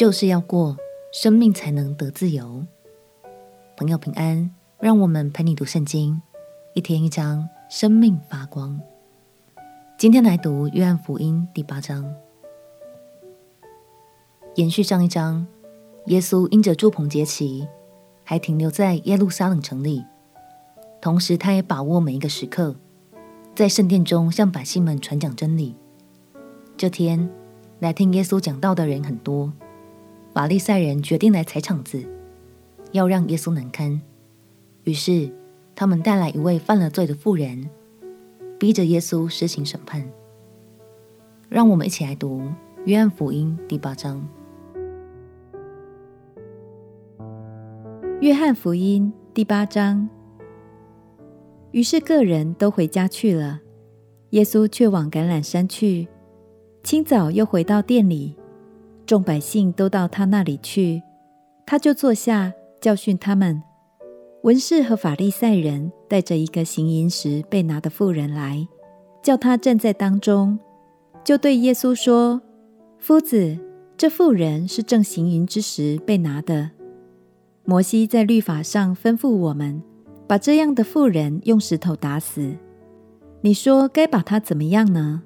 就是要过，生命才能得自由。朋友平安，让我们陪你读圣经，一天一章，生命发光。今天来读约翰福音第八章，延续上一章，耶稣因着住棚节期，还停留在耶路撒冷城里，同时他也把握每一个时刻，在圣殿中向百姓们传讲真理。这天来听耶稣讲道的人很多。法利赛人决定来踩场子，要让耶稣难堪。于是，他们带来一位犯了罪的妇人，逼着耶稣施行审判。让我们一起来读《约翰福音》第八章。《约翰福音》第八章。于是，个人都回家去了，耶稣却往橄榄山去。清早又回到店里。众百姓都到他那里去，他就坐下教训他们。文士和法利赛人带着一个行淫时被拿的妇人来，叫他站在当中，就对耶稣说：“夫子，这妇人是正行淫之时被拿的。摩西在律法上吩咐我们，把这样的妇人用石头打死。你说该把她怎么样呢？”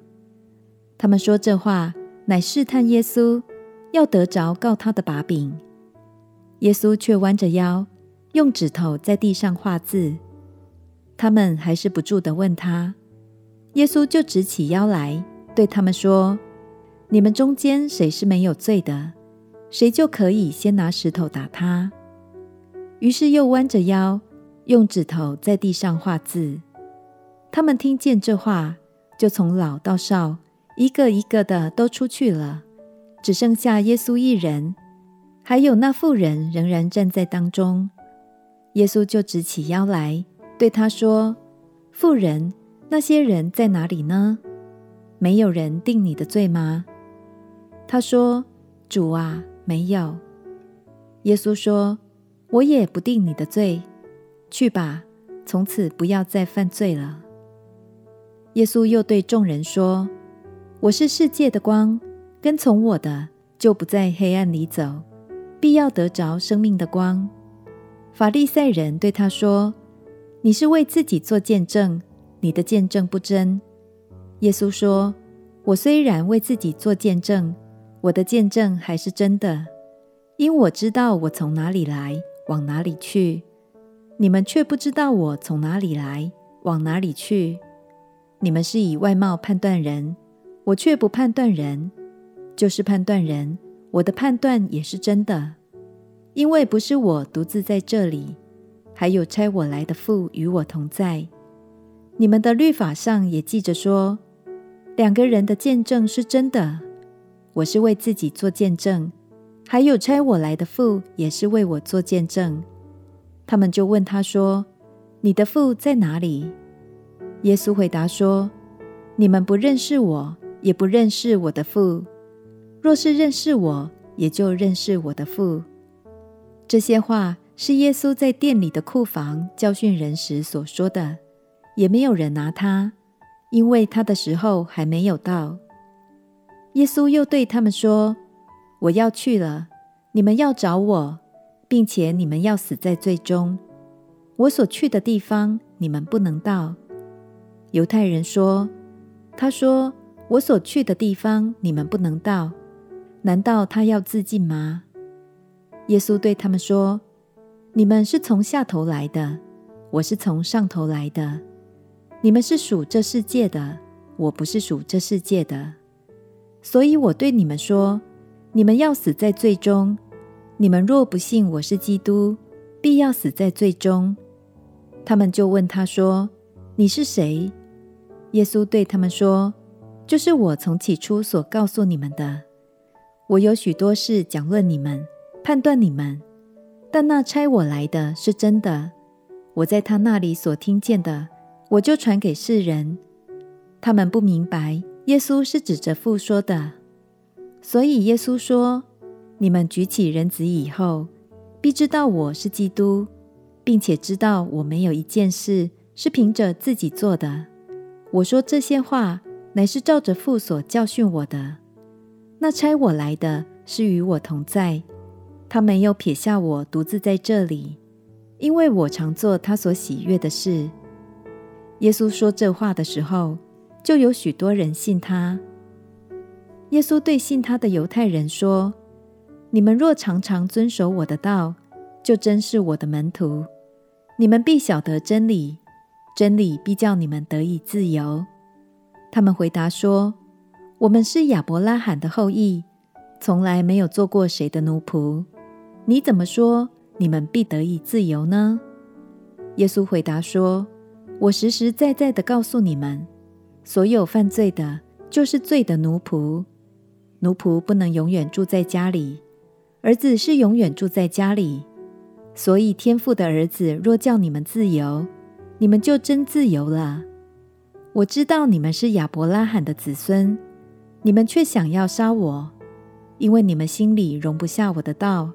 他们说这话，乃试探耶稣。要得着告他的把柄，耶稣却弯着腰，用指头在地上画字。他们还是不住地问他，耶稣就直起腰来，对他们说：“你们中间谁是没有罪的，谁就可以先拿石头打他。”于是又弯着腰，用指头在地上画字。他们听见这话，就从老到少，一个一个的都出去了。只剩下耶稣一人，还有那妇人仍然站在当中。耶稣就直起腰来，对他说：“妇人，那些人在哪里呢？没有人定你的罪吗？”他说：“主啊，没有。”耶稣说：“我也不定你的罪，去吧，从此不要再犯罪了。”耶稣又对众人说：“我是世界的光。”跟从我的，就不在黑暗里走，必要得着生命的光。法利赛人对他说：“你是为自己做见证，你的见证不真。”耶稣说：“我虽然为自己做见证，我的见证还是真的，因我知道我从哪里来，往哪里去。你们却不知道我从哪里来，往哪里去。你们是以外貌判断人，我却不判断人。”就是判断人，我的判断也是真的，因为不是我独自在这里，还有差我来的父与我同在。你们的律法上也记着说，两个人的见证是真的。我是为自己做见证，还有差我来的父也是为我做见证。他们就问他说：“你的父在哪里？”耶稣回答说：“你们不认识我，也不认识我的父。”若是认识我，也就认识我的父。这些话是耶稣在店里的库房教训人时所说的，也没有人拿他，因为他的时候还没有到。耶稣又对他们说：“我要去了，你们要找我，并且你们要死在罪中。我所去的地方，你们不能到。”犹太人说：“他说我所去的地方，你们不能到。”难道他要自尽吗？耶稣对他们说：“你们是从下头来的，我是从上头来的。你们是属这世界的，我不是属这世界的。所以我对你们说，你们要死在罪中。你们若不信我是基督，必要死在罪中。”他们就问他说：“你是谁？”耶稣对他们说：“就是我从起初所告诉你们的。”我有许多事讲论你们，判断你们，但那差我来的是真的。我在他那里所听见的，我就传给世人。他们不明白耶稣是指着父说的，所以耶稣说：“你们举起人子以后，必知道我是基督，并且知道我没有一件事是凭着自己做的。我说这些话，乃是照着父所教训我的。”那差我来的是与我同在，他没有撇下我独自在这里，因为我常做他所喜悦的事。”耶稣说这话的时候，就有许多人信他。耶稣对信他的犹太人说：“你们若常常遵守我的道，就真是我的门徒。你们必晓得真理，真理必叫你们得以自由。”他们回答说：“我们是亚伯拉罕的后裔，从来没有做过谁的奴仆。你怎么说你们必得以自由呢？”耶稣回答说：“我实实在在的告诉你们，所有犯罪的，就是罪的奴仆。”奴仆不能永远住在家里，儿子是永远住在家里。所以天父的儿子若叫你们自由，你们就真自由了。我知道你们是亚伯拉罕的子孙，你们却想要杀我，因为你们心里容不下我的道。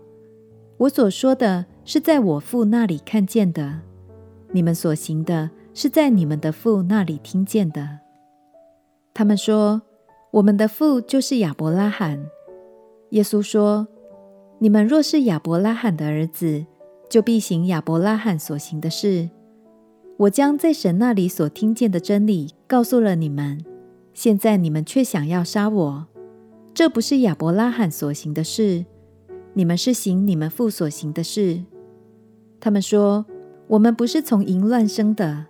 我所说的是在我父那里看见的，你们所行的是在你们的父那里听见的。他们说。我们的父就是亚伯拉罕。耶稣说：“你们若是亚伯拉罕的儿子，就必行亚伯拉罕所行的事。我将在神那里所听见的真理告诉了你们，现在你们却想要杀我。这不是亚伯拉罕所行的事，你们是行你们父所行的事。”他们说：“我们不是从淫乱生的，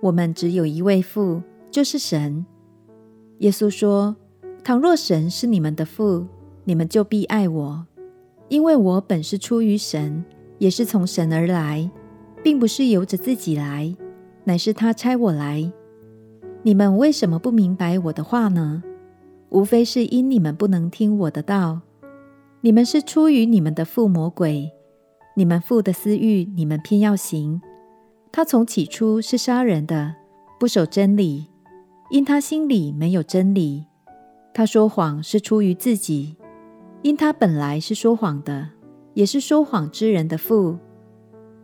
我们只有一位父，就是神。”耶稣说：“倘若神是你们的父，你们就必爱我，因为我本是出于神，也是从神而来，并不是由着自己来，乃是他差我来。你们为什么不明白我的话呢？无非是因你们不能听我的道。你们是出于你们的父魔鬼，你们父的私欲，你们偏要行。他从起初是杀人的，不守真理。”因他心里没有真理，他说谎是出于自己，因他本来是说谎的，也是说谎之人的父。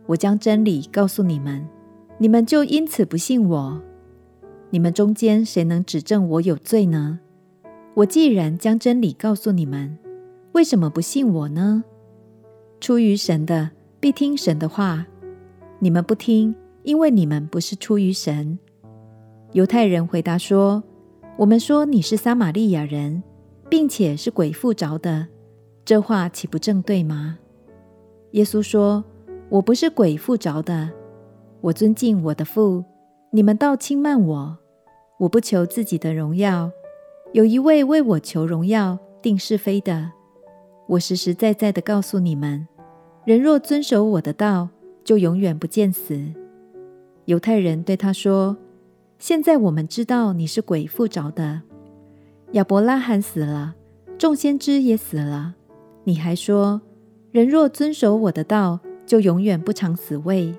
我将真理告诉你们，你们就因此不信我。你们中间谁能指证我有罪呢？我既然将真理告诉你们，为什么不信我呢？出于神的必听神的话，你们不听，因为你们不是出于神。犹太人回答说：“我们说你是撒玛利亚人，并且是鬼附着的，这话岂不正对吗？”耶稣说：“我不是鬼附着的，我尊敬我的父，你们倒轻慢我。我不求自己的荣耀，有一位为我求荣耀、定是非的。我实实在在的告诉你们，人若遵守我的道，就永远不见死。”犹太人对他说。现在我们知道你是鬼附着的。亚伯拉罕死了，众先知也死了，你还说，人若遵守我的道，就永远不尝死味。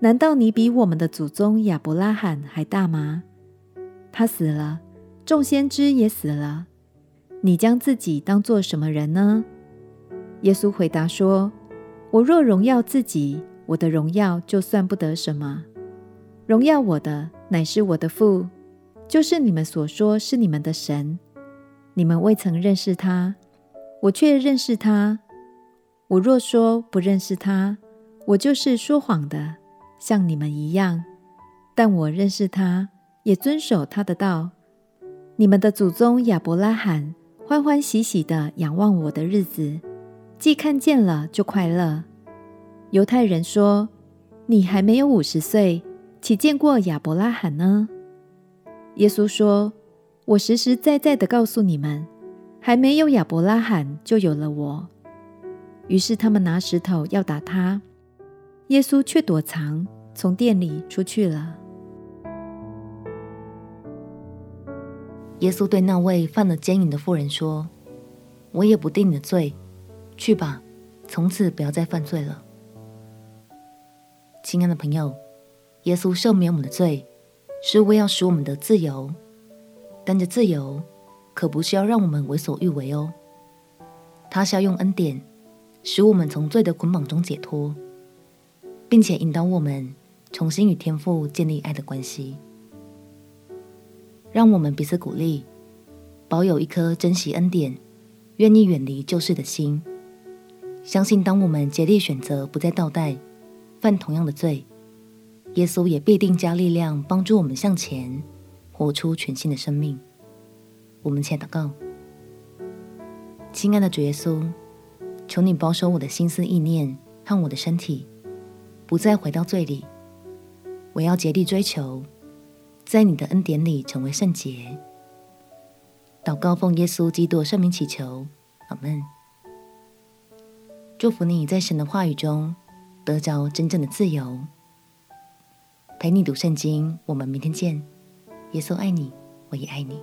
难道你比我们的祖宗亚伯拉罕还大吗？他死了，众先知也死了，你将自己当做什么人呢？耶稣回答说：我若荣耀自己，我的荣耀就算不得什么。荣耀我的。乃是我的父，就是你们所说是你们的神。你们未曾认识他，我却认识他。我若说不认识他，我就是说谎的，像你们一样。但我认识他，也遵守他的道。你们的祖宗亚伯拉罕欢欢喜喜的仰望我的日子，既看见了就快乐。犹太人说：“你还没有五十岁。”岂见过亚伯拉罕呢？耶稣说：“我实实在在的告诉你们，还没有亚伯拉罕，就有了我。”于是他们拿石头要打他，耶稣却躲藏，从店里出去了。耶稣对那位犯了奸淫的妇人说：“我也不定你的罪，去吧，从此不要再犯罪了。”亲爱的朋友。耶稣赦免我们的罪，是为要使我们得自由。但这自由可不是要让我们为所欲为哦，他是要用恩典使我们从罪的捆绑中解脱，并且引导我们重新与天父建立爱的关系。让我们彼此鼓励，保有一颗珍惜恩典、愿意远离旧事的心。相信当我们竭力选择不再倒带，犯同样的罪，耶稣也必定加力量帮助我们向前，活出全新的生命。我们且祷告：亲爱的主耶稣，求你保守我的心思意念和我的身体，不再回到罪里。我要竭力追求，在你的恩典里成为圣洁。祷告奉耶稣基督圣名祈求，阿门。祝福你在神的话语中得着真正的自由。陪你读圣经，我们明天见。耶稣爱你，我也爱你。